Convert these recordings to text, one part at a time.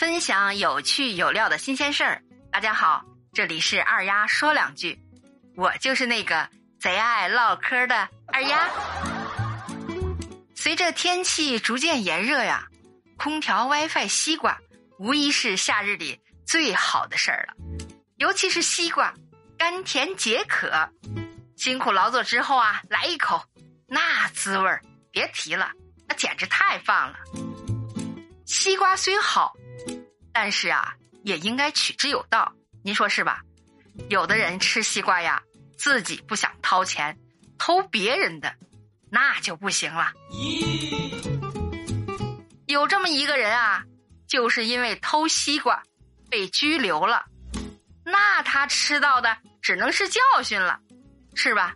分享有趣有料的新鲜事儿。大家好，这里是二丫说两句，我就是那个贼爱唠嗑的二丫。随着天气逐渐炎热呀，空调、WiFi、西瓜无疑是夏日里最好的事儿了。尤其是西瓜，甘甜解渴，辛苦劳作之后啊，来一口，那滋味儿别提了，那简直太棒了。西瓜虽好，但是啊，也应该取之有道，您说是吧？有的人吃西瓜呀，自己不想掏钱，偷别人的，那就不行了。有这么一个人啊，就是因为偷西瓜被拘留了。那他吃到的只能是教训了，是吧？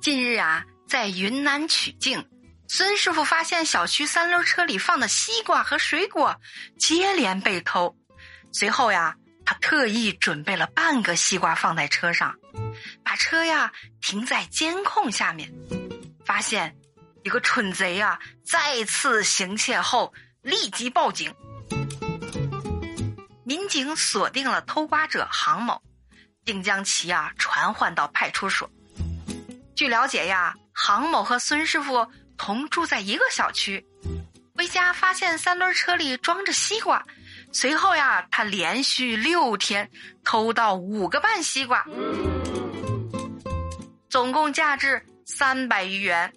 近日啊，在云南曲靖，孙师傅发现小区三轮车里放的西瓜和水果接连被偷。随后呀，他特意准备了半个西瓜放在车上，把车呀停在监控下面，发现一个蠢贼啊再次行窃后，立即报警。民警锁定了偷瓜者杭某，并将其啊传唤到派出所。据了解呀，杭某和孙师傅同住在一个小区。回家发现三轮车里装着西瓜，随后呀，他连续六天偷盗五个半西瓜，总共价值三百余元。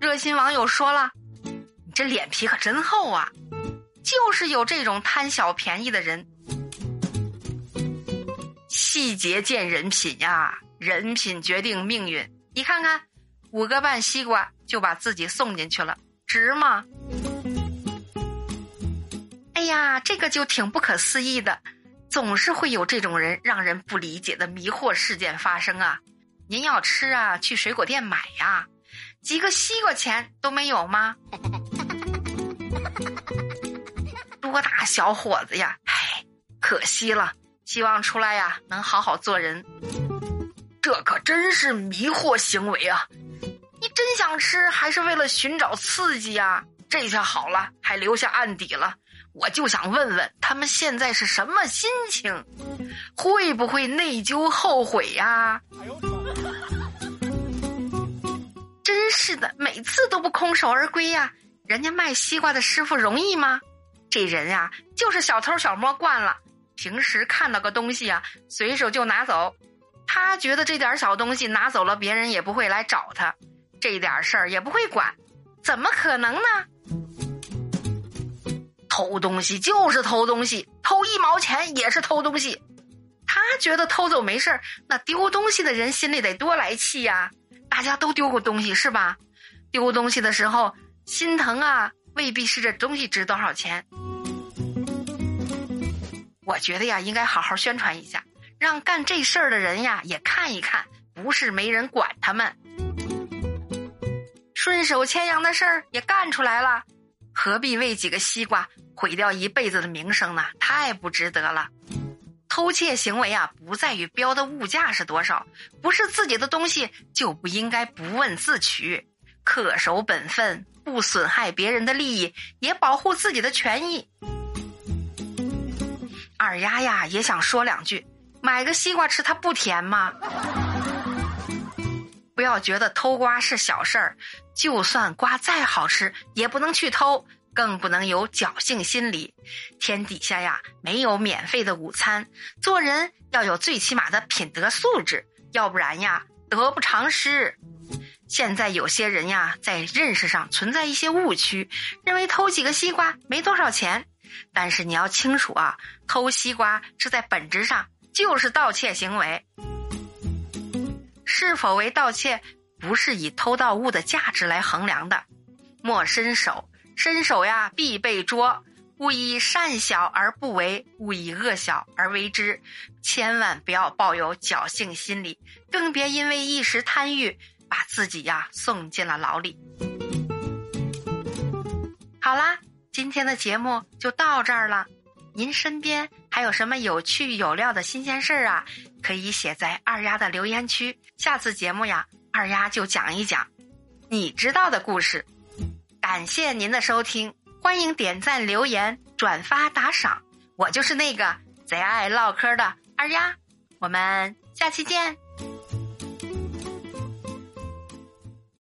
热心网友说了：“你这脸皮可真厚啊！”就是有这种贪小便宜的人，细节见人品呀，人品决定命运。你看看，五个半西瓜就把自己送进去了，值吗？哎呀，这个就挺不可思议的，总是会有这种人让人不理解的迷惑事件发生啊！您要吃啊，去水果店买呀，几个西瓜钱都没有吗？多大小伙子呀！唉，可惜了。希望出来呀，能好好做人。这可真是迷惑行为啊！你真想吃，还是为了寻找刺激呀？这下好了，还留下案底了。我就想问问他们现在是什么心情，会不会内疚后悔呀？真是的，每次都不空手而归呀！人家卖西瓜的师傅容易吗？这人呀，就是小偷小摸惯了，平时看到个东西啊，随手就拿走。他觉得这点小东西拿走了，别人也不会来找他，这点事儿也不会管，怎么可能呢？偷东西就是偷东西，偷一毛钱也是偷东西。他觉得偷走没事儿，那丢东西的人心里得多来气呀！大家都丢过东西是吧？丢东西的时候心疼啊。未必是这东西值多少钱，我觉得呀，应该好好宣传一下，让干这事儿的人呀也看一看，不是没人管他们。顺手牵羊的事儿也干出来了，何必为几个西瓜毁掉一辈子的名声呢？太不值得了。偷窃行为啊，不在于标的物价是多少，不是自己的东西就不应该不问自取，恪守本分。不损害别人的利益，也保护自己的权益。二丫呀，也想说两句：买个西瓜吃，它不甜吗？不要觉得偷瓜是小事儿，就算瓜再好吃，也不能去偷，更不能有侥幸心理。天底下呀，没有免费的午餐，做人要有最起码的品德素质，要不然呀，得不偿失。现在有些人呀，在认识上存在一些误区，认为偷几个西瓜没多少钱。但是你要清楚啊，偷西瓜是在本质上就是盗窃行为。是否为盗窃，不是以偷盗物的价值来衡量的。莫伸手，伸手呀必被捉。勿以善小而不为，勿以恶小而为之。千万不要抱有侥幸心理，更别因为一时贪欲。把自己呀送进了牢里。好啦，今天的节目就到这儿了。您身边还有什么有趣有料的新鲜事儿啊？可以写在二丫的留言区。下次节目呀，二丫就讲一讲你知道的故事。感谢您的收听，欢迎点赞、留言、转发、打赏。我就是那个贼爱唠嗑的二丫，我们下期见。